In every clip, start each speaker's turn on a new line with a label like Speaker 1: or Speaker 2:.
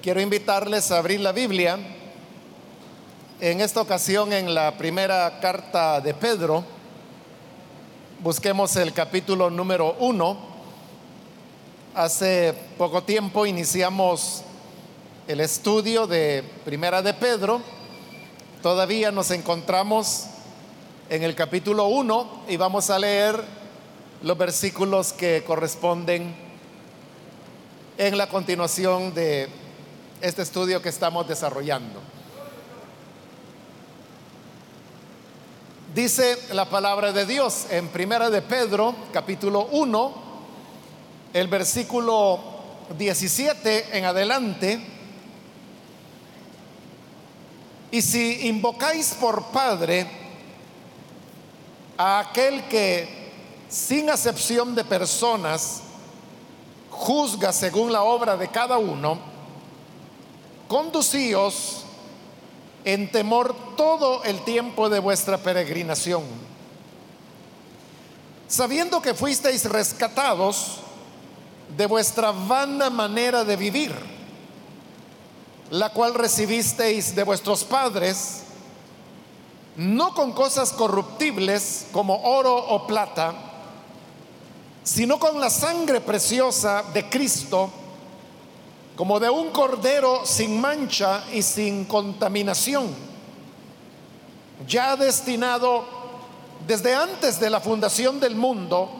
Speaker 1: Quiero invitarles a abrir la Biblia, en esta ocasión en la primera carta de Pedro. Busquemos el capítulo número uno. Hace poco tiempo iniciamos el estudio de Primera de Pedro. Todavía nos encontramos en el capítulo 1 y vamos a leer los versículos que corresponden en la continuación de este estudio que estamos desarrollando. Dice la palabra de Dios en Primera de Pedro, capítulo 1, el versículo 17 en adelante. Y si invocáis por Padre a aquel que sin acepción de personas juzga según la obra de cada uno, conducíos en temor todo el tiempo de vuestra peregrinación, sabiendo que fuisteis rescatados de vuestra vana manera de vivir, la cual recibisteis de vuestros padres, no con cosas corruptibles como oro o plata, sino con la sangre preciosa de Cristo, como de un cordero sin mancha y sin contaminación, ya destinado desde antes de la fundación del mundo,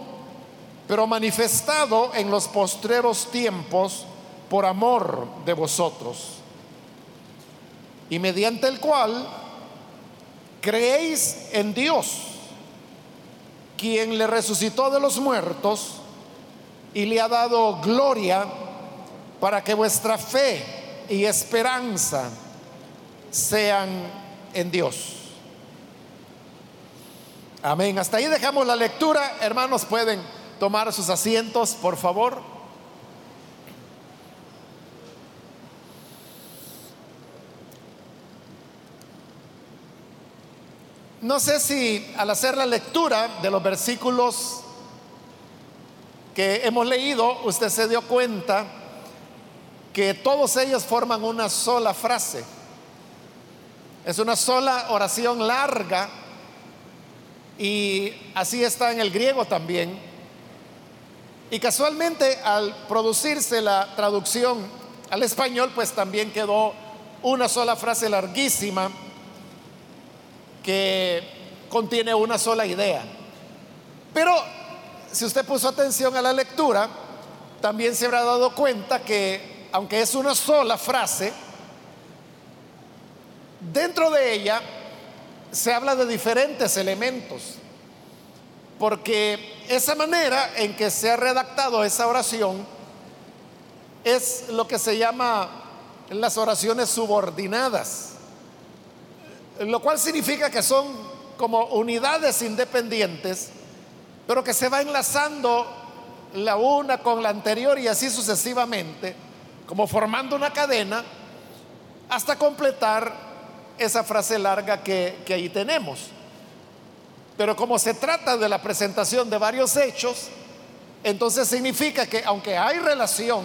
Speaker 1: pero manifestado en los postreros tiempos por amor de vosotros, y mediante el cual creéis en Dios, quien le resucitó de los muertos y le ha dado gloria, para que vuestra fe y esperanza sean en Dios. Amén. Hasta ahí dejamos la lectura. Hermanos, pueden tomar sus asientos, por favor. No sé si al hacer la lectura de los versículos que hemos leído, usted se dio cuenta que todos ellos forman una sola frase. Es una sola oración larga y así está en el griego también. Y casualmente al producirse la traducción al español, pues también quedó una sola frase larguísima que contiene una sola idea. Pero si usted puso atención a la lectura, también se habrá dado cuenta que aunque es una sola frase, dentro de ella se habla de diferentes elementos, porque esa manera en que se ha redactado esa oración es lo que se llama las oraciones subordinadas, lo cual significa que son como unidades independientes, pero que se va enlazando la una con la anterior y así sucesivamente como formando una cadena hasta completar esa frase larga que, que ahí tenemos. Pero como se trata de la presentación de varios hechos, entonces significa que aunque hay relación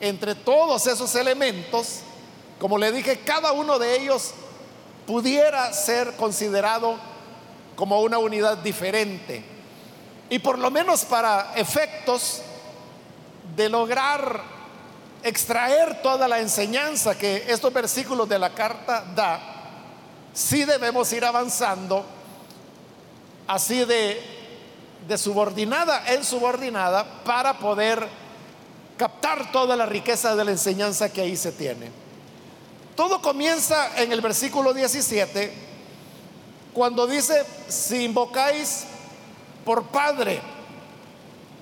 Speaker 1: entre todos esos elementos, como le dije, cada uno de ellos pudiera ser considerado como una unidad diferente. Y por lo menos para efectos de lograr extraer toda la enseñanza que estos versículos de la carta da, sí debemos ir avanzando así de, de subordinada en subordinada para poder captar toda la riqueza de la enseñanza que ahí se tiene. Todo comienza en el versículo 17, cuando dice, si invocáis por Padre,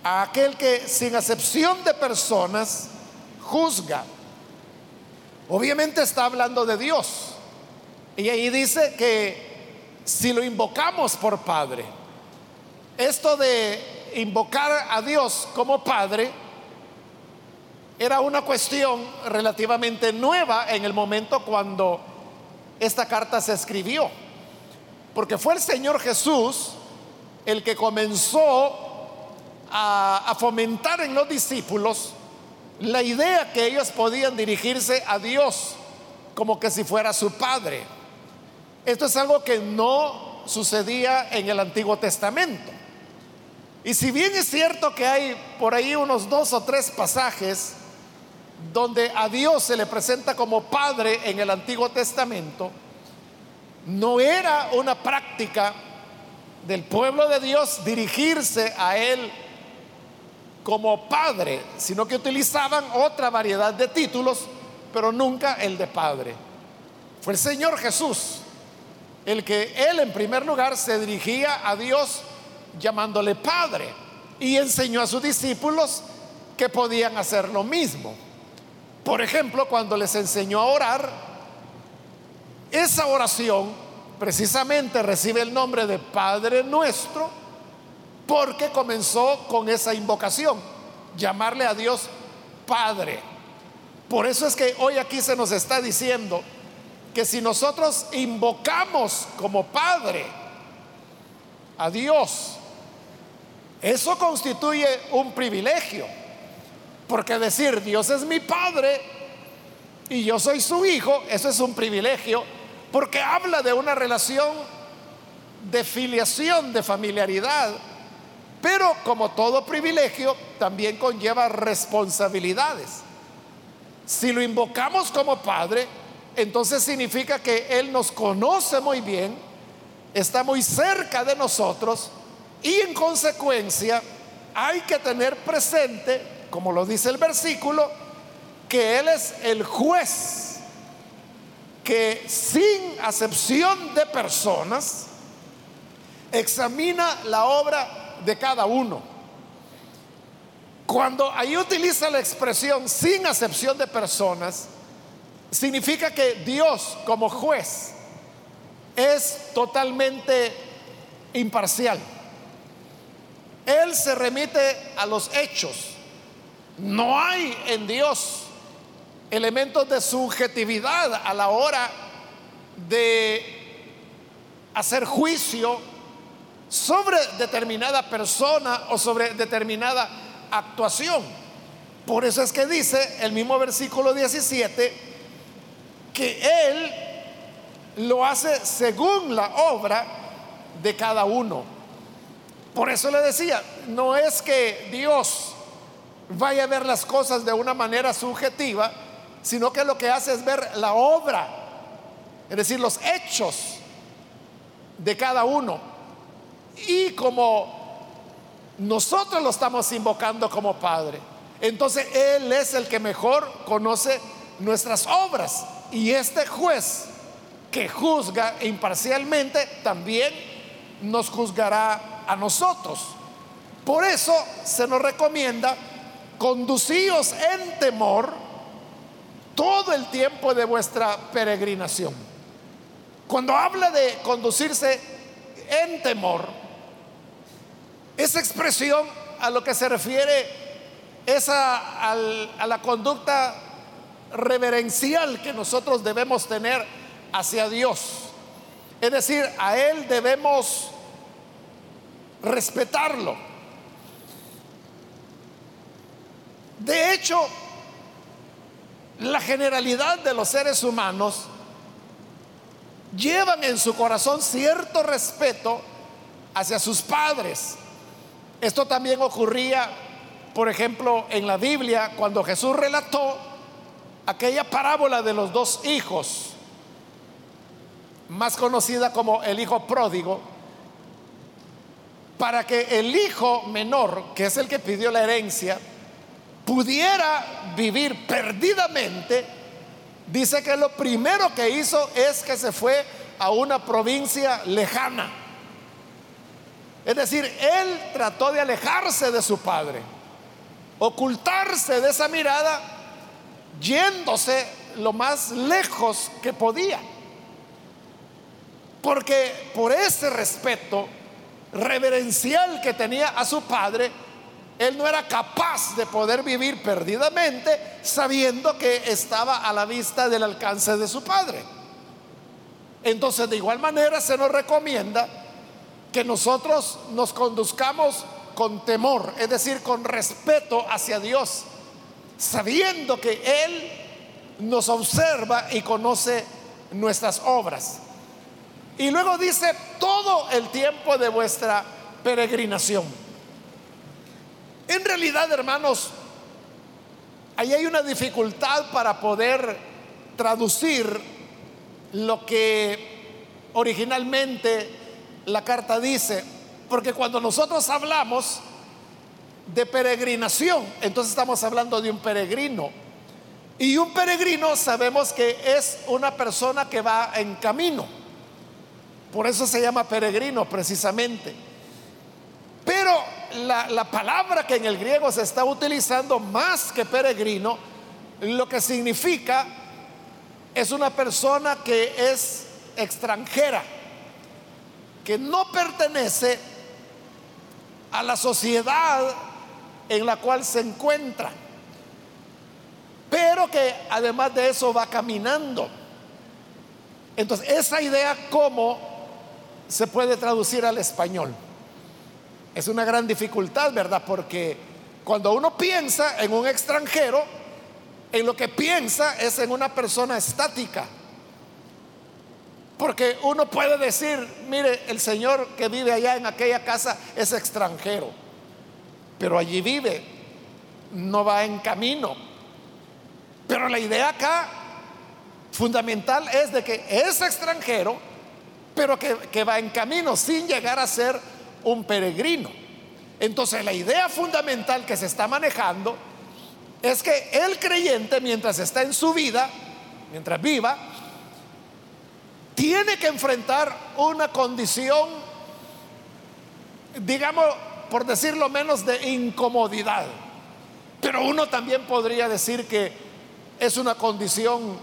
Speaker 1: a aquel que sin acepción de personas juzga. Obviamente está hablando de Dios. Y ahí dice que si lo invocamos por Padre, esto de invocar a Dios como Padre era una cuestión relativamente nueva en el momento cuando esta carta se escribió. Porque fue el Señor Jesús el que comenzó a, fomentar en los discípulos la idea que ellos podían dirigirse a Dios como que si fuera su padre. Esto es algo que no sucedía en el Antiguo Testamento. Y si bien es cierto que hay por ahí unos dos o tres pasajes donde a Dios se le presenta como Padre en el Antiguo Testamento, no era una práctica del pueblo de Dios dirigirse a Él como Padre, sino que utilizaban otra variedad de títulos, pero nunca el de Padre. Fue el Señor Jesús el que Él en primer lugar se dirigía a Dios llamándole Padre y enseñó a sus discípulos que podían hacer lo mismo. Por ejemplo, cuando les enseñó a orar, esa oración precisamente recibe el nombre de Padre nuestro porque comenzó con esa invocación, llamarle a Dios Padre. Por eso es que hoy aquí se nos está diciendo que si nosotros invocamos como Padre a Dios, eso constituye un privilegio. Porque decir Dios es mi Padre y yo soy su Hijo, eso es un privilegio. Porque habla de una relación de filiación, de familiaridad. Pero como todo privilegio, también conlleva responsabilidades. Si lo invocamos como Padre, entonces significa que Él nos conoce muy bien, está muy cerca de nosotros y en consecuencia hay que tener presente, como lo dice el versículo, que Él es el juez que sin acepción de personas examina la obra de cada uno. Cuando ahí utiliza la expresión sin acepción de personas, significa que Dios como juez es totalmente imparcial. Él se remite a los hechos. No hay en Dios elementos de subjetividad a la hora de hacer juicio sobre determinada persona o sobre determinada actuación. Por eso es que dice el mismo versículo 17, que Él lo hace según la obra de cada uno. Por eso le decía, no es que Dios vaya a ver las cosas de una manera subjetiva, sino que lo que hace es ver la obra, es decir, los hechos de cada uno. Y como nosotros lo estamos invocando como Padre, entonces Él es el que mejor conoce nuestras obras. Y este juez que juzga imparcialmente también nos juzgará a nosotros. Por eso se nos recomienda conducíos en temor todo el tiempo de vuestra peregrinación. Cuando habla de conducirse en temor, esa expresión a lo que se refiere es a, a la conducta reverencial que nosotros debemos tener hacia Dios. Es decir, a Él debemos respetarlo. De hecho, la generalidad de los seres humanos llevan en su corazón cierto respeto hacia sus padres. Esto también ocurría, por ejemplo, en la Biblia, cuando Jesús relató aquella parábola de los dos hijos, más conocida como el hijo pródigo, para que el hijo menor, que es el que pidió la herencia, pudiera vivir perdidamente, dice que lo primero que hizo es que se fue a una provincia lejana. Es decir, él trató de alejarse de su padre, ocultarse de esa mirada yéndose lo más lejos que podía. Porque por ese respeto reverencial que tenía a su padre, él no era capaz de poder vivir perdidamente sabiendo que estaba a la vista del alcance de su padre. Entonces, de igual manera, se nos recomienda que nosotros nos conduzcamos con temor, es decir, con respeto hacia Dios sabiendo que Él nos observa y conoce nuestras obras. Y luego dice todo el tiempo de vuestra peregrinación. En realidad, hermanos, ahí hay una dificultad para poder traducir lo que originalmente la carta dice, porque cuando nosotros hablamos de peregrinación, entonces estamos hablando de un peregrino. Y un peregrino sabemos que es una persona que va en camino. Por eso se llama peregrino precisamente. Pero la, la, palabra que en el griego se está utilizando más que peregrino, lo que significa es una persona que es extranjera, que no pertenece a la sociedad en la cual se encuentra, pero que además de eso va caminando. Entonces, esa idea, ¿cómo se puede traducir al español? Es una gran dificultad, ¿verdad? Porque cuando uno piensa en un extranjero, en lo que piensa es en una persona estática. Porque uno puede decir, mire, el señor que vive allá en aquella casa es extranjero, pero allí vive, no va en camino. Pero la idea acá fundamental es de que es extranjero, pero que, que va en camino sin llegar a ser un peregrino. Entonces la idea fundamental que se está manejando es que el creyente mientras está en su vida, mientras viva, tiene que enfrentar una condición, digamos, por decirlo menos, de incomodidad. Pero uno también podría decir que es una condición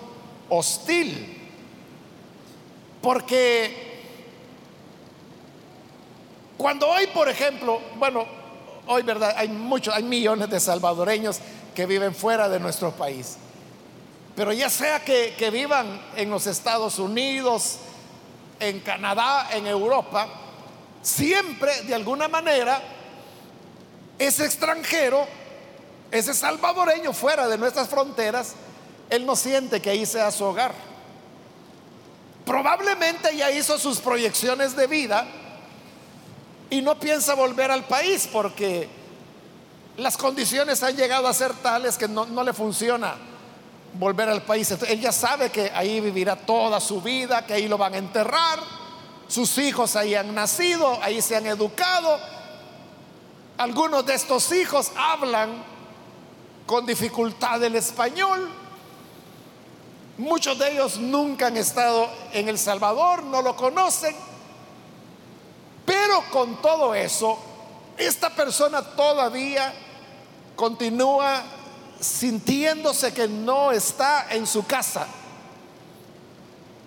Speaker 1: hostil. Porque cuando hoy, por ejemplo, bueno, hoy verdad, hay muchos, hay millones de salvadoreños que viven fuera de nuestro país. Pero ya sea que, vivan en los Estados Unidos, en Canadá, en Europa, siempre de alguna manera ese extranjero, ese salvadoreño fuera de nuestras fronteras, él no siente que ahí sea su hogar. Probablemente ya hizo sus proyecciones de vida y no piensa volver al país porque las condiciones han llegado a ser tales que no, le funciona volver al país. él ya sabe que ahí vivirá toda su vida, que ahí lo van a enterrar, sus hijos ahí han nacido, ahí se han educado. Algunos de estos hijos hablan con dificultad el español. Muchos de ellos nunca han estado en El Salvador, no lo conocen. Pero con todo eso, esta persona todavía continúa sintiéndose que no está en su casa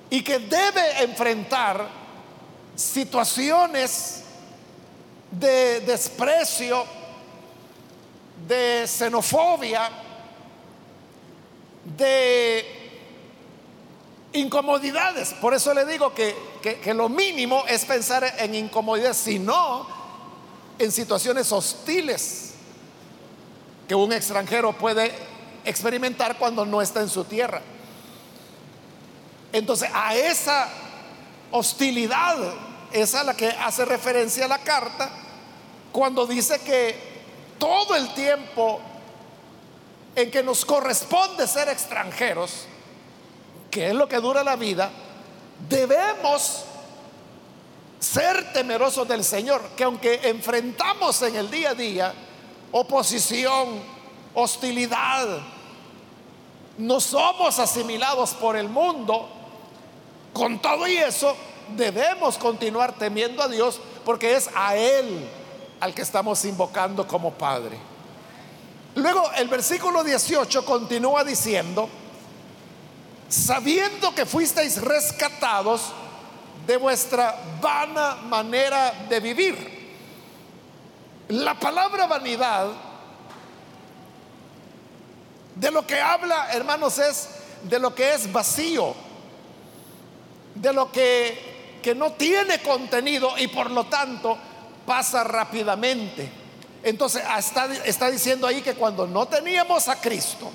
Speaker 1: y que debe enfrentar situaciones de desprecio, de xenofobia, de incomodidades. Por eso le digo que, que, lo mínimo es pensar en incomodidades, sino en situaciones hostiles que un extranjero puede experimentar cuando no está en su tierra. Entonces, a esa hostilidad es a la que hace referencia la carta cuando dice que todo el tiempo en que nos corresponde ser extranjeros, que es lo que dura la vida, debemos ser temerosos del Señor, que aunque enfrentamos en el día a día oposición, hostilidad. No somos asimilados por el mundo. Con todo y eso, debemos continuar temiendo a Dios porque es a Él al que estamos invocando como Padre. Luego el versículo 18 continúa diciendo, sabiendo que fuisteis rescatados de vuestra vana manera de vivir la palabra vanidad, de lo que habla, hermanos, es de lo que es vacío, de lo que, que no tiene contenido y por lo tanto pasa rápidamente. Entonces está, está diciendo ahí que cuando no teníamos a Cristo,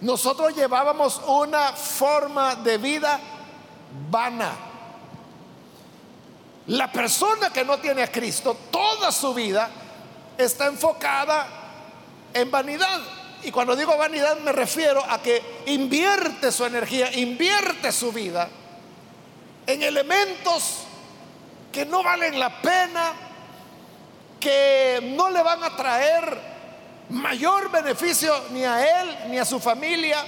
Speaker 1: nosotros llevábamos una forma de vida vana. La persona que no tiene a Cristo, toda su vida está enfocada en vanidad. Y cuando digo vanidad me refiero a que invierte su energía, invierte su vida en elementos que no valen la pena, que no le van a traer mayor beneficio ni a él ni a su familia.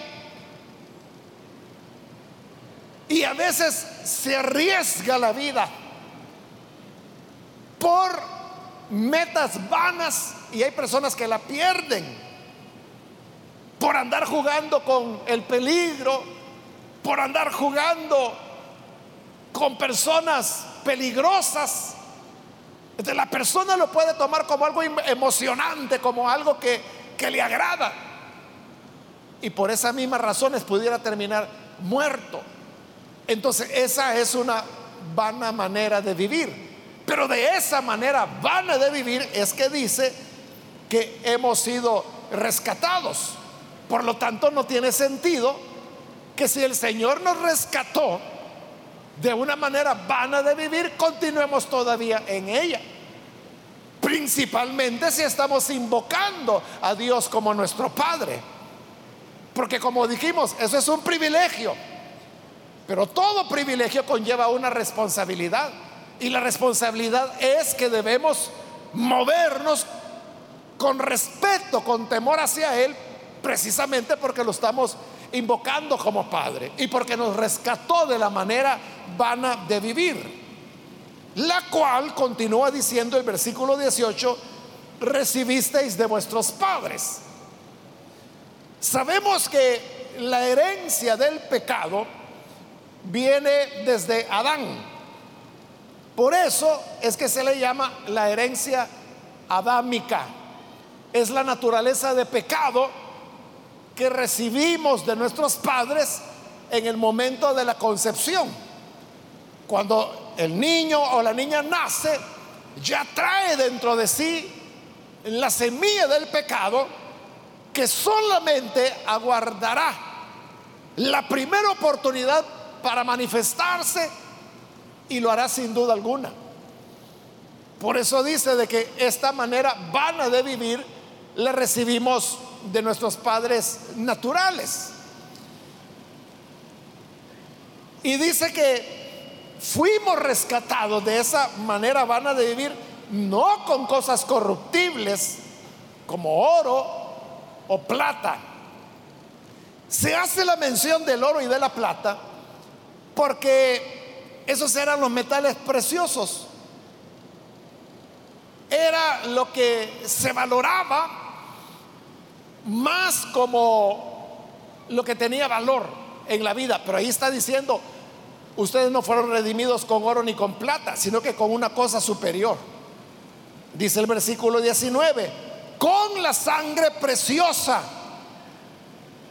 Speaker 1: Y a veces se arriesga la vida por metas vanas y hay personas que la pierden por andar jugando con el peligro, por andar jugando con personas peligrosas. Entonces la persona lo puede tomar como algo emocionante, como algo que, que le agrada. Y por esas mismas razones pudiera terminar muerto. Entonces esa es una vana manera de vivir. Pero de esa manera vana de vivir es que dice que hemos sido rescatados. Por lo tanto, no tiene sentido que si el Señor nos rescató, de una manera vana de vivir, continuemos todavía en ella. Principalmente si estamos invocando a Dios como nuestro Padre. Porque como dijimos, eso es un privilegio. Pero todo privilegio conlleva una responsabilidad. Y la responsabilidad es que debemos movernos con respeto, con temor hacia Él, precisamente porque lo estamos invocando como Padre y porque nos rescató de la manera vana de vivir. La cual continúa diciendo el versículo 18, recibisteis de vuestros padres. Sabemos que la herencia del pecado viene desde Adán. Por eso es que se le llama la herencia adámica. Es la naturaleza de pecado que recibimos de nuestros padres en el momento de la concepción. Cuando el niño o la niña nace, ya trae dentro de sí la semilla del pecado que solamente aguardará la primera oportunidad para manifestarse y lo hará sin duda alguna. Por eso dice de que esta manera vana de vivir le recibimos de nuestros padres naturales. Y dice que fuimos rescatados de esa manera vana de vivir, no con cosas corruptibles como oro o plata. Se hace la mención del oro y de la plata porque esos eran los metales preciosos. Era lo que se valoraba más como lo que tenía valor en la vida. Pero ahí está diciendo, ustedes no fueron redimidos con oro ni con plata, sino que con una cosa superior. Dice el versículo 19, con la sangre preciosa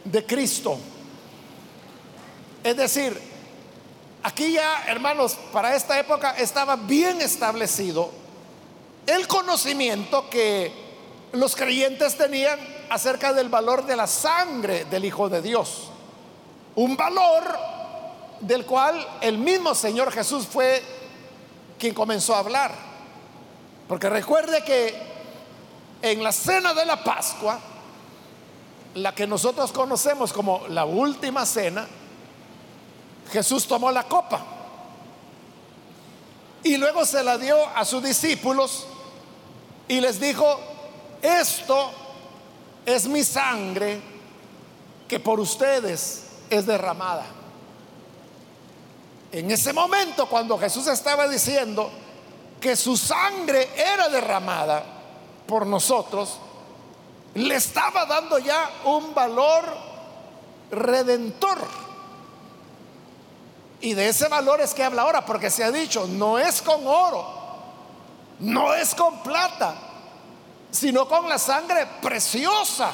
Speaker 1: de Cristo. Es decir, aquí ya, hermanos, para esta época estaba bien establecido el conocimiento que los creyentes tenían acerca del valor de la sangre del Hijo de Dios. Un valor del cual el mismo Señor Jesús fue quien comenzó a hablar. Porque recuerde que en la cena de la Pascua, la que nosotros conocemos como la última cena, Jesús tomó la copa y luego se la dio a sus discípulos y les dijo, esto es mi sangre que por ustedes es derramada. En ese momento, cuando Jesús estaba diciendo que su sangre era derramada por nosotros, le estaba dando ya un valor redentor. Y de ese valor es que habla ahora, porque se ha dicho, no es con oro, no es con plata, sino con la sangre preciosa.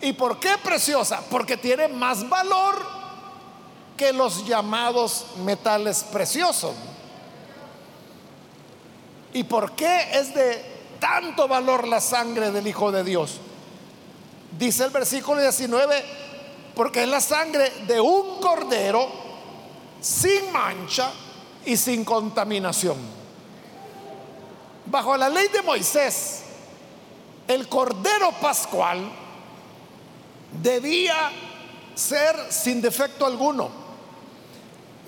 Speaker 1: ¿Y por qué preciosa? Porque tiene más valor que los llamados metales preciosos. ¿Y por qué es de tanto valor la sangre del Hijo de Dios. Dice el versículo 19, porque es la sangre de un cordero sin mancha y sin contaminación. Bajo la ley de Moisés, el cordero pascual debía ser sin defecto alguno.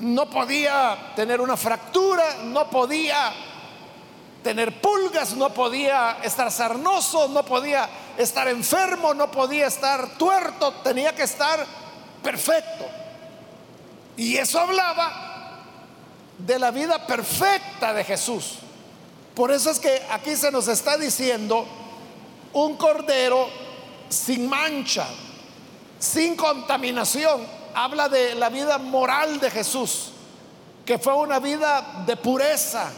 Speaker 1: No podía tener una fractura, no podía tener pulgas, no podía estar sarnoso, no podía estar enfermo, no podía estar tuerto, tenía que estar perfecto. Y eso hablaba de la vida perfecta de Jesús. Por eso es que aquí se nos está diciendo un cordero sin mancha, sin contaminación. Habla de la vida moral de Jesús, que fue una vida de pureza,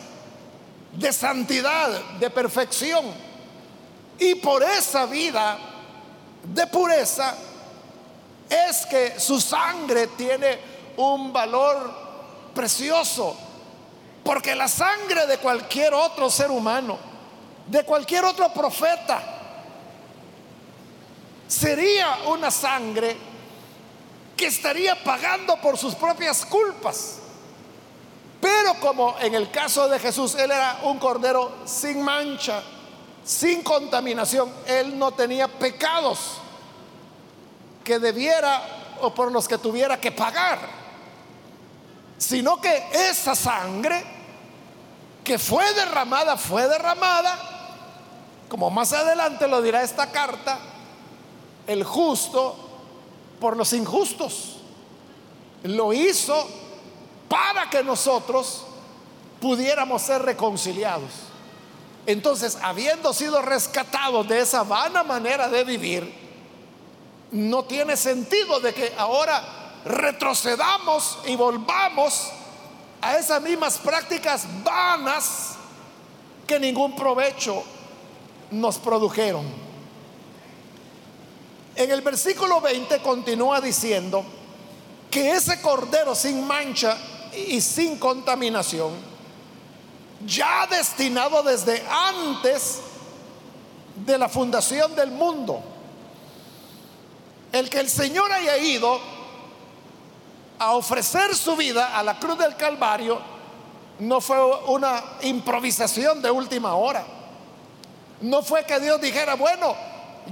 Speaker 1: de santidad, de perfección. Y por esa vida de pureza es que su sangre tiene un valor precioso. Porque la sangre de cualquier otro ser humano, de cualquier otro profeta, sería una sangre que estaría pagando por sus propias culpas. Pero como en el caso de Jesús, Él era un cordero sin mancha, sin contaminación, Él no tenía pecados que debiera o por los que tuviera que pagar, sino que esa sangre que fue derramada, fue derramada, como más adelante lo dirá esta carta, el justo por los injustos. Lo hizo para que nosotros pudiéramos ser reconciliados. Entonces, habiendo sido rescatados de esa vana manera de vivir, no tiene sentido de que ahora retrocedamos y volvamos a esas mismas prácticas vanas que ningún provecho nos produjeron. En el versículo 20 continúa diciendo que ese cordero sin mancha y sin contaminación, ya destinado desde antes de la fundación del mundo, el que el Señor haya ido a ofrecer su vida a la cruz del Calvario no fue una improvisación de última hora. No fue que Dios dijera, bueno,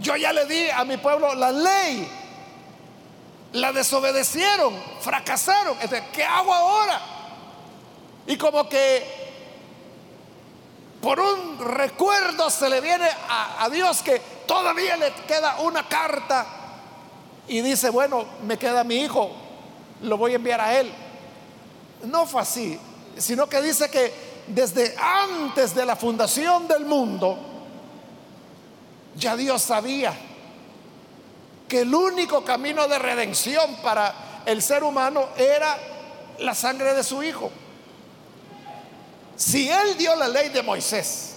Speaker 1: yo ya le di a mi pueblo la ley, la desobedecieron, fracasaron. ¿Qué hago ahora? Y como que por un recuerdo se le viene a, Dios que todavía le queda una carta y dice, bueno, me queda mi hijo, lo voy a enviar a él. No fue así, sino que dice que desde antes de la fundación del mundo, ya Dios sabía que el único camino de redención para el ser humano era la sangre de su hijo. Si él dio la ley de Moisés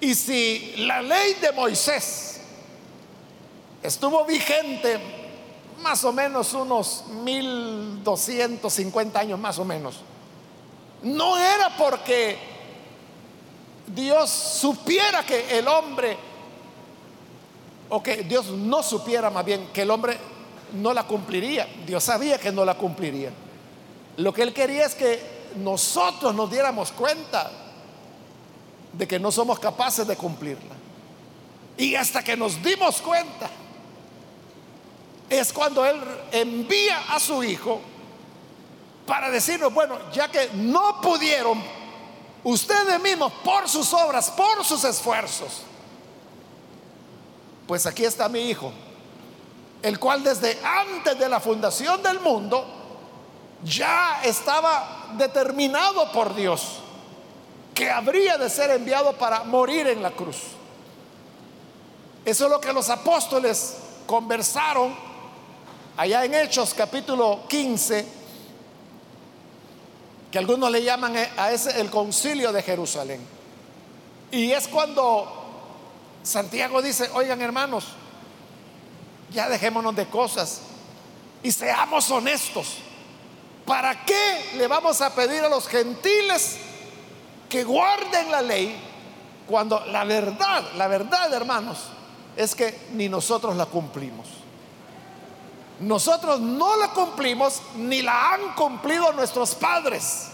Speaker 1: y si la ley de Moisés estuvo vigente más o menos unos 1250 años más o menos, no era porque Dios supiera que el hombre o que Dios no supiera más bien que el hombre no la cumpliría. Dios sabía que no la cumpliría. Lo que él quería es que nosotros nos diéramos cuenta de que no somos capaces de cumplirla. Y hasta que nos dimos cuenta, es cuando Él envía a su Hijo para decirnos, bueno, ya que no pudieron ustedes mismos por sus obras, por sus esfuerzos, pues aquí está mi hijo, el cual desde antes de la fundación del mundo ya estaba determinado por Dios que habría de ser enviado para morir en la cruz. Eso es lo que los apóstoles conversaron allá en Hechos capítulo 15, que algunos le llaman a ese el concilio de Jerusalén. Y es cuando Santiago dice, oigan hermanos, ya dejémonos de cosas y seamos honestos. ¿Para qué le vamos a pedir a los gentiles que guarden la ley Cuando la verdad, la verdad, hermanos, es que ni nosotros la cumplimos. Nosotros no la cumplimos ni la han cumplido nuestros padres.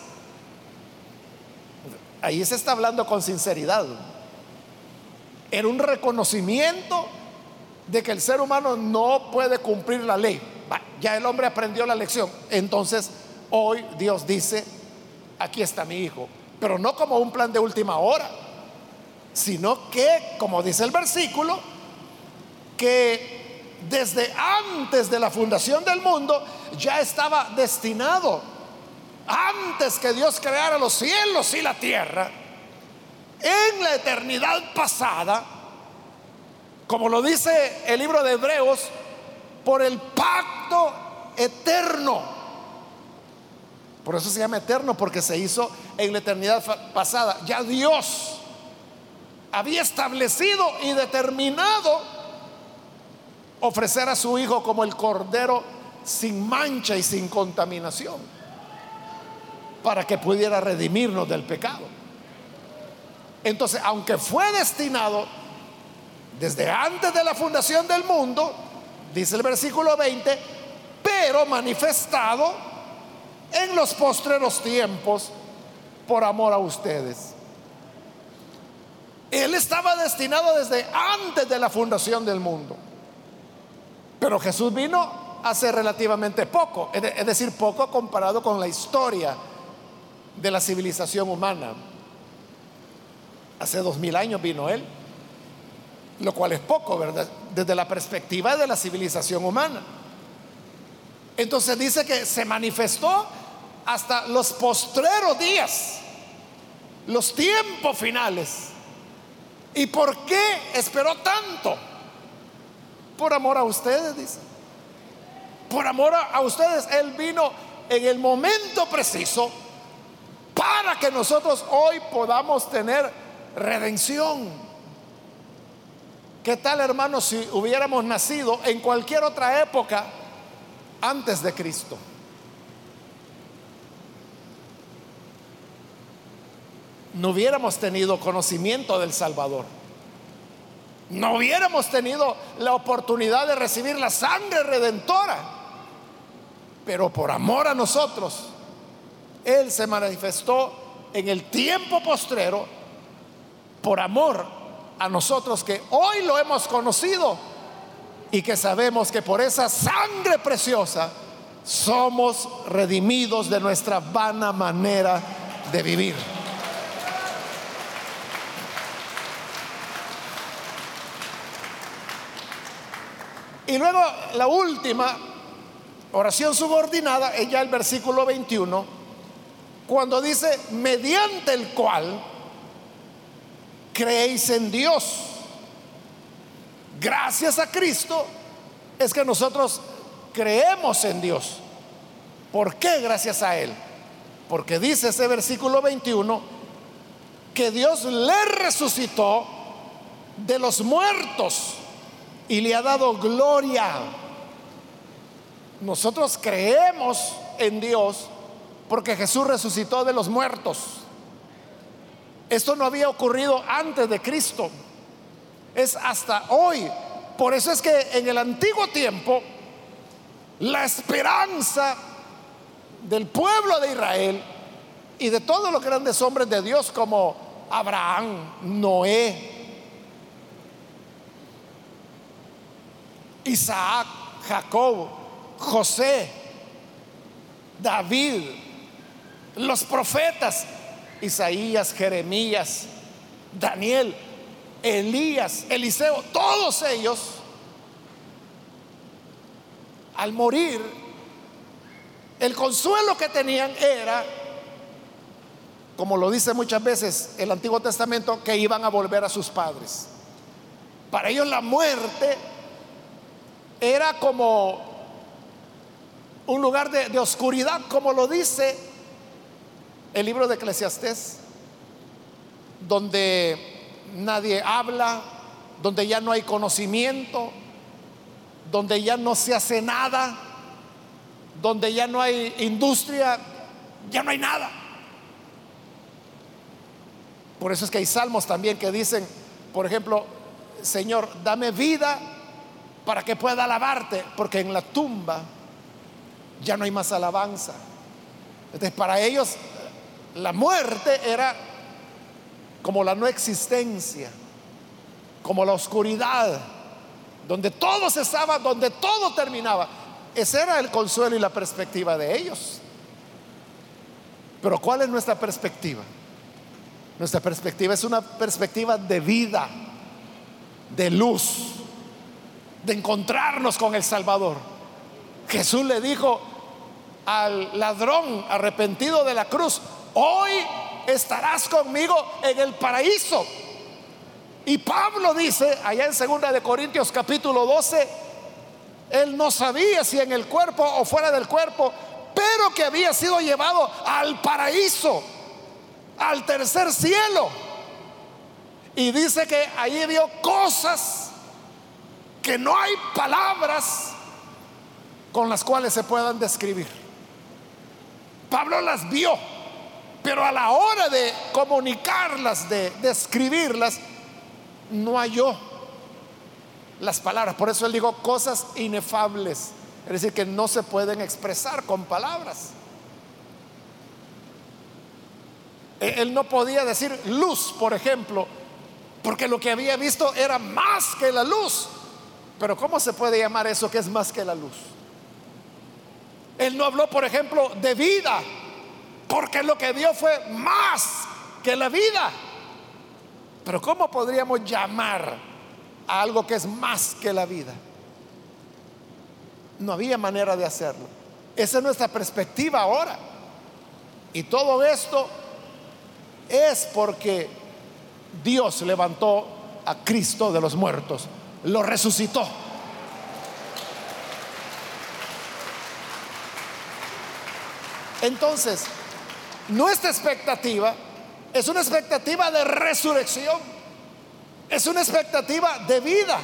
Speaker 1: Ahí se está hablando con sinceridad. Era un reconocimiento de que el ser humano no puede cumplir la ley. Ya el hombre aprendió la lección. Entonces, hoy Dios dice, aquí está mi hijo. Pero no como un plan de última hora, sino que, como dice el versículo, que desde antes de la fundación del mundo ya estaba destinado, antes que Dios creara los cielos y la tierra, en la eternidad pasada, como lo dice el libro de Hebreos, por el pacto eterno. Por eso se llama eterno, porque se hizo en la eternidad pasada. Ya Dios había establecido y determinado ofrecer a su Hijo como el Cordero sin mancha y sin contaminación, para que pudiera redimirnos del pecado. Entonces, aunque fue destinado desde antes de la fundación del mundo, dice el versículo 20, pero manifestado en los postreros tiempos por amor a ustedes. Él estaba destinado desde antes de la fundación del mundo. Pero Jesús vino hace relativamente poco, es decir, poco comparado con la historia de la civilización humana. Hace dos mil años vino Él, lo cual es poco, ¿verdad? Desde la perspectiva de la civilización humana. Entonces dice que se manifestó hasta los postreros días, los tiempos finales. ¿Y por qué esperó tanto? Por amor a ustedes, dice. Por amor a, ustedes, Él vino en el momento preciso para que nosotros hoy podamos tener redención. ¿Qué tal, hermanos, si hubiéramos nacido en cualquier otra época antes de Cristo? no hubiéramos tenido conocimiento del Salvador. No hubiéramos tenido la oportunidad de recibir la sangre redentora. Pero por amor a nosotros, Él se manifestó en el tiempo postrero por amor a nosotros que hoy lo hemos conocido y que sabemos que por esa sangre preciosa somos redimidos de nuestra vana manera de vivir. Y luego la última oración subordinada es ya el versículo 21, cuando dice, mediante el cual creéis en Dios. Gracias a Cristo es que nosotros creemos en Dios. ¿Por qué gracias a Él? Porque dice ese versículo 21 que Dios le resucitó de los muertos y le ha dado gloria. Nosotros creemos en Dios porque Jesús resucitó de los muertos. Esto no había ocurrido antes de Cristo. Es hasta hoy. Por eso es que en el antiguo tiempo la esperanza del pueblo de Israel y de todos los grandes hombres de Dios como Abraham, Noé, Isaac, Jacob, José, David, los profetas, Isaías, Jeremías, Daniel, Elías, Eliseo, todos ellos, al morir, el consuelo que tenían era, como lo dice muchas veces el Antiguo Testamento, que iban a volver a sus padres. Para ellos la muerte era como un lugar de, oscuridad, como lo dice el libro de Eclesiastés, donde nadie habla, donde ya no hay conocimiento, donde ya no se hace nada, donde ya no hay industria, ya no hay nada. Por eso es que hay salmos también que dicen, por ejemplo, Señor, dame vida para que pueda alabarte, porque en la tumba ya no hay más alabanza. Entonces, para ellos la muerte era como la no existencia, como la oscuridad, donde todo cesaba, donde todo terminaba. Ese era el consuelo y la perspectiva de ellos. Pero ¿cuál es nuestra perspectiva? Nuestra perspectiva es una perspectiva de vida, de luz, de encontrarnos con el Salvador. Jesús le dijo al ladrón arrepentido de la cruz, hoy estarás conmigo en el paraíso. Y Pablo dice allá en segunda de Corintios capítulo 12, él no sabía si en el cuerpo o fuera del cuerpo, pero que había sido llevado al paraíso, al tercer cielo. Y dice que allí vio cosas que no hay palabras con las cuales se puedan describir. Pablo las vio, pero a la hora de comunicarlas, de describirlas, no halló las palabras. Por eso él dijo cosas inefables, es decir, que no se pueden expresar con palabras. E, él no podía decir luz, por ejemplo, porque lo que había visto era más que la luz. Pero ¿cómo se puede llamar eso que es más que la luz? Él no habló, por ejemplo, de vida, porque lo que vio fue más que la vida. Pero ¿cómo podríamos llamar a algo que es más que la vida? No había manera de hacerlo. Esa es nuestra perspectiva ahora. Y todo esto es porque Dios levantó a Cristo de los muertos, lo resucitó. Entonces, nuestra expectativa es una expectativa de resurrección, es una expectativa de vida.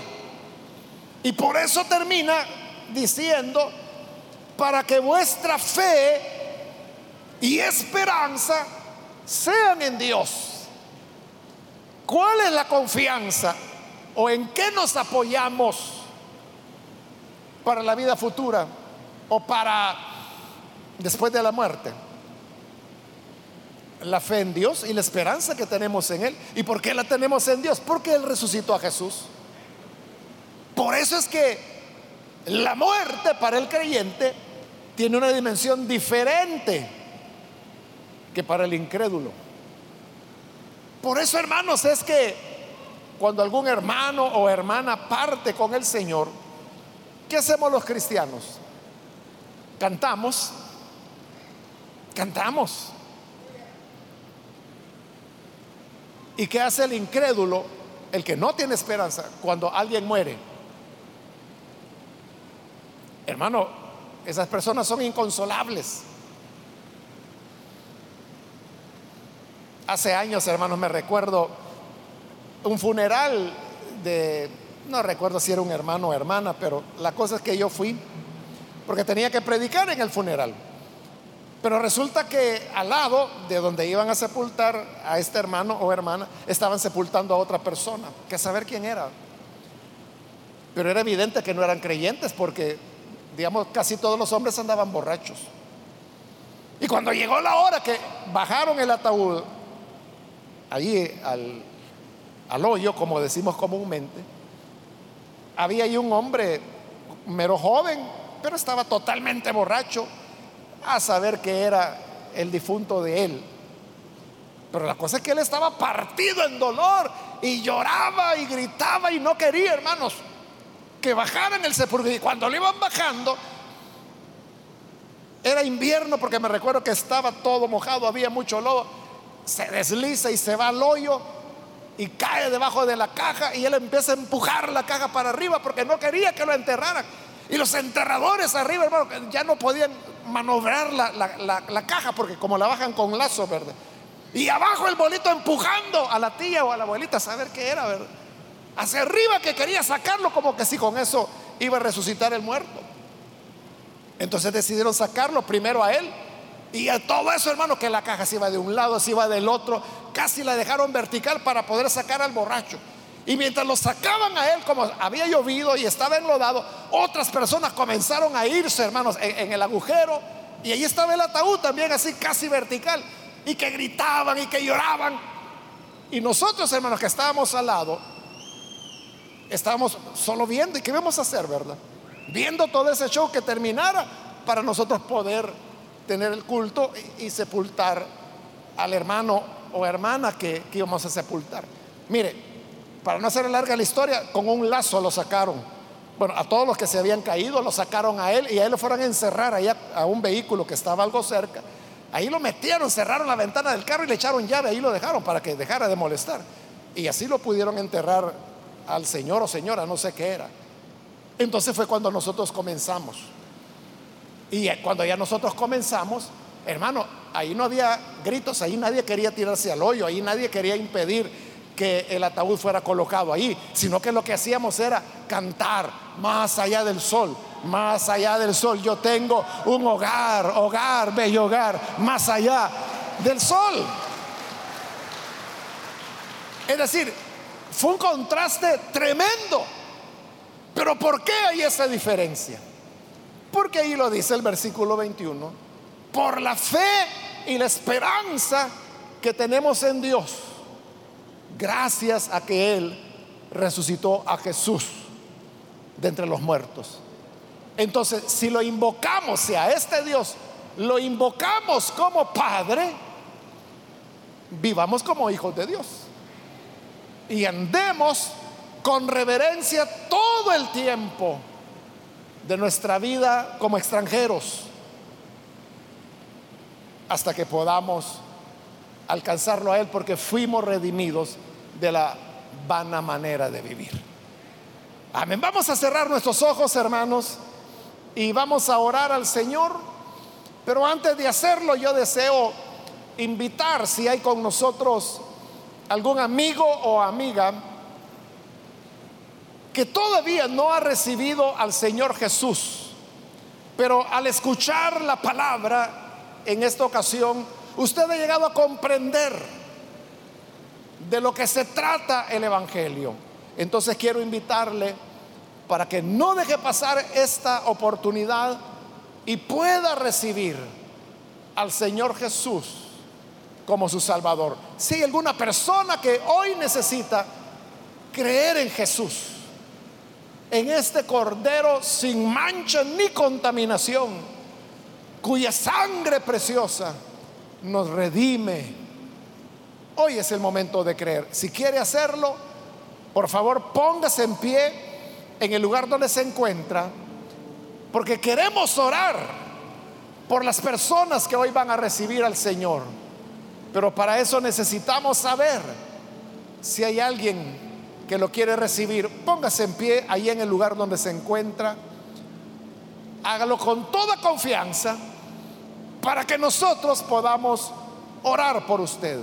Speaker 1: Y por eso termina diciendo, para que vuestra fe y esperanza sean en Dios. ¿Cuál es la confianza o en qué nos apoyamos para la vida futura o para después de la muerte? La fe en Dios y la esperanza que tenemos en Él. ¿Y por qué la tenemos en Dios? Porque Él resucitó a Jesús. Por eso es que la muerte para el creyente tiene una dimensión diferente que para el incrédulo. Por eso, hermanos, es que cuando algún hermano o hermana parte con el Señor, ¿qué hacemos los cristianos? Cantamos, cantamos. ¿Y qué hace el incrédulo, el que no tiene esperanza, cuando alguien muere? Hermano, esas personas son inconsolables. Hace años, hermanos, me recuerdo un funeral de, no recuerdo si era un hermano o hermana, pero la cosa es que yo fui porque tenía que predicar en el funeral. Pero resulta que al lado de donde iban a sepultar a este hermano o hermana, estaban sepultando a otra persona, que saber quién era. Pero era evidente que no eran creyentes porque, digamos, casi todos los hombres andaban borrachos. Y cuando llegó la hora que bajaron el ataúd allí al, al hoyo, como decimos comúnmente, había ahí un hombre mero joven, pero estaba totalmente borracho, a saber que era el difunto de él. Pero la cosa es que él estaba partido en dolor y lloraba y gritaba y no quería, hermanos, que bajaran el sepulcro. Y cuando lo iban bajando, era invierno porque me recuerdo que estaba todo mojado, había mucho lodo se desliza y se va al hoyo y cae debajo de la caja y él empieza a empujar la caja para arriba porque no quería que lo enterraran. Y los enterradores arriba, hermano, ya no podían manobrar la, caja porque como la bajan con lazo, ¿verdad? Y abajo el bolito empujando a la tía o a la abuelita a saber qué era, ¿verdad? Hacia arriba que quería sacarlo como que si con eso iba a resucitar el muerto. Entonces decidieron sacarlo primero a él y a todo eso, hermano, que la caja se iba de un lado, se iba del otro, casi la dejaron vertical para poder sacar al borracho. Y mientras lo sacaban a él, como había llovido y estaba enlodado, otras personas comenzaron a irse, hermanos, en, el agujero. Y ahí estaba el ataúd también así casi vertical. Y que gritaban y que lloraban. Y nosotros, hermanos, que estábamos al lado, estábamos solo viendo. ¿Y qué íbamos a hacer, verdad? Viendo todo ese show que terminara para nosotros poder tener el culto y, sepultar al hermano o hermana que, íbamos a sepultar. Mire, para no hacer larga la historia, con un lazo lo sacaron. Bueno, a todos los que se habían caído lo sacaron a él y a él lo fueron a encerrar allá a un vehículo que estaba algo cerca. Ahí lo metieron, cerraron la ventana del carro y le echaron llave, ahí lo dejaron para que dejara de molestar. Y así lo pudieron enterrar al señor o señora, no sé qué era. Entonces fue cuando nosotros comenzamos. Y cuando ya nosotros comenzamos, hermano, ahí no había gritos, ahí nadie quería tirarse al hoyo, ahí nadie quería impedir que el ataúd fuera colocado ahí, sino que lo que hacíamos era cantar más allá del sol, más allá del sol. Yo tengo un hogar, hogar, bello hogar, más allá del sol. Es decir, fue un contraste tremendo. Pero ¿por qué hay esa diferencia? Porque ahí lo dice el versículo 21. Por la fe y la esperanza que tenemos en Dios gracias a que Él resucitó a Jesús de entre los muertos. Entonces, si lo invocamos, si a este Dios lo invocamos como Padre, vivamos como hijos de Dios. Y andemos con reverencia todo el tiempo de nuestra vida como extranjeros, hasta que podamos alcanzarlo a Él porque fuimos redimidos de la vana manera de vivir. Amén. Vamos a cerrar nuestros ojos, hermanos, y vamos a orar al Señor. Pero antes de hacerlo, yo deseo invitar, si hay con nosotros algún amigo o amiga que todavía no ha recibido al Señor Jesús, pero al escuchar la palabra en esta ocasión, usted ha llegado a comprender de lo que se trata el Evangelio. Entonces quiero invitarle para que no deje pasar esta oportunidad y pueda recibir al Señor Jesús como su Salvador. Si hay alguna persona que hoy necesita creer en Jesús, en este Cordero sin mancha ni contaminación, cuya sangre preciosa nos redime. Hoy es el momento de creer. Si quiere hacerlo, por favor póngase en pie en el lugar donde se encuentra, porque queremos orar por las personas que hoy van a recibir al Señor. Pero para eso necesitamos saber si hay alguien que lo quiere recibir. Póngase en pie ahí en el lugar donde se encuentra. Hágalo con toda confianza para que nosotros podamos orar por usted.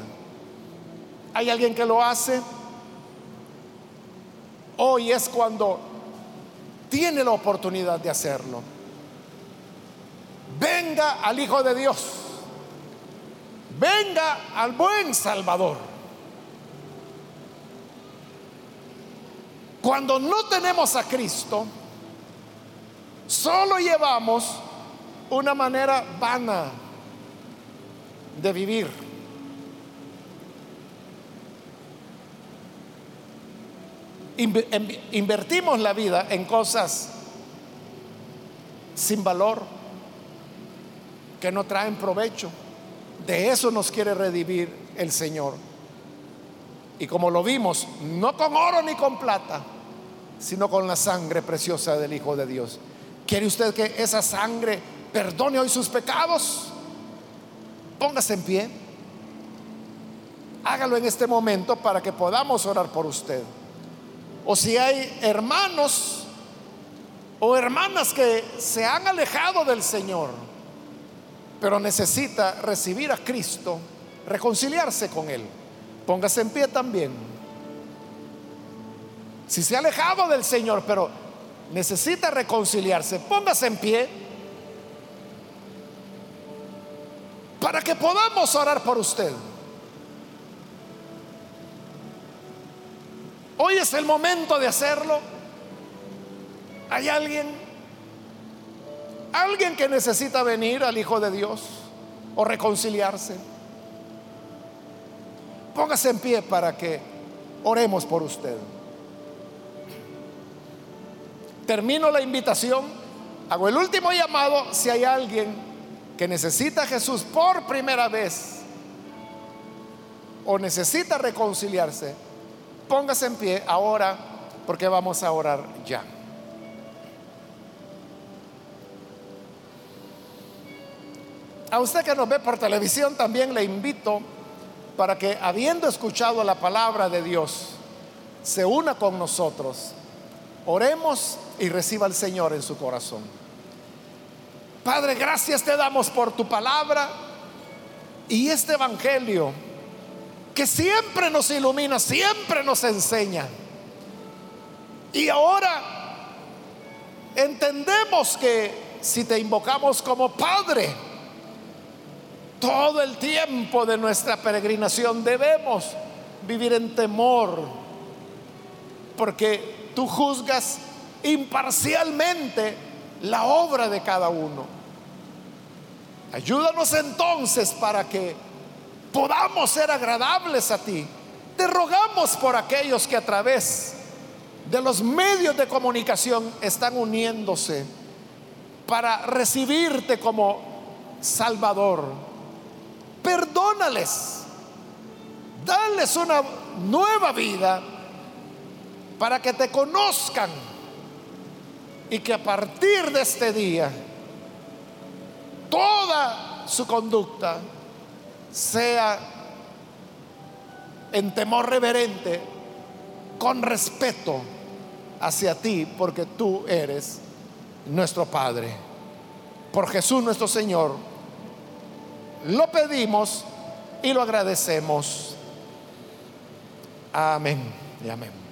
Speaker 1: ¿Hay alguien que lo hace? Hoy es cuando tiene la oportunidad de hacerlo. Venga al Hijo de Dios. Venga al buen Salvador. Cuando no tenemos a Cristo, solo llevamos una manera vana de vivir. Invertimos la vida en cosas sin valor, que no traen provecho. De eso nos quiere redimir el Señor. Y como lo vimos, no con oro ni con plata, sino con la sangre preciosa del Hijo de Dios. ¿Quiere usted que esa sangre perdone hoy sus pecados. Póngase en pie. Hágalo en este momento para que podamos orar por usted. O si hay hermanos o hermanas que se han alejado del Señor, pero necesita recibir a Cristo, reconciliarse con Él. Póngase en pie también. Si se ha alejado del Señor, pero necesita reconciliarse, póngase en pie para que podamos orar por usted. Hoy es el momento de hacerlo. ¿Hay alguien? ¿Alguien que necesita venir al Hijo de Dios o reconciliarse? Póngase en pie para que oremos por usted. Termino la invitación, hago el último llamado si hay alguien que necesita a Jesús por primera vez o necesita reconciliarse, póngase en pie ahora porque vamos a orar ya. A usted que nos ve por televisión también le invito para que habiendo escuchado la palabra de Dios, se una con nosotros, oremos y reciba al Señor en su corazón. Padre, gracias te damos por tu palabra y este Evangelio que siempre nos ilumina, siempre nos enseña. Y ahora entendemos que si te invocamos como Padre, todo el tiempo de nuestra peregrinación debemos vivir en temor, porque tú juzgas imparcialmente la obra de cada uno. Ayúdanos entonces para que podamos ser agradables a ti. Te rogamos por aquellos que a través de los medios de comunicación están uniéndose para recibirte como Salvador. Perdónales, dales una nueva vida para que te conozcan y que a partir de este día toda su conducta sea en temor reverente, con respeto hacia ti, porque tú eres nuestro Padre. Por Jesús nuestro Señor, lo pedimos y lo agradecemos. Amén y amén.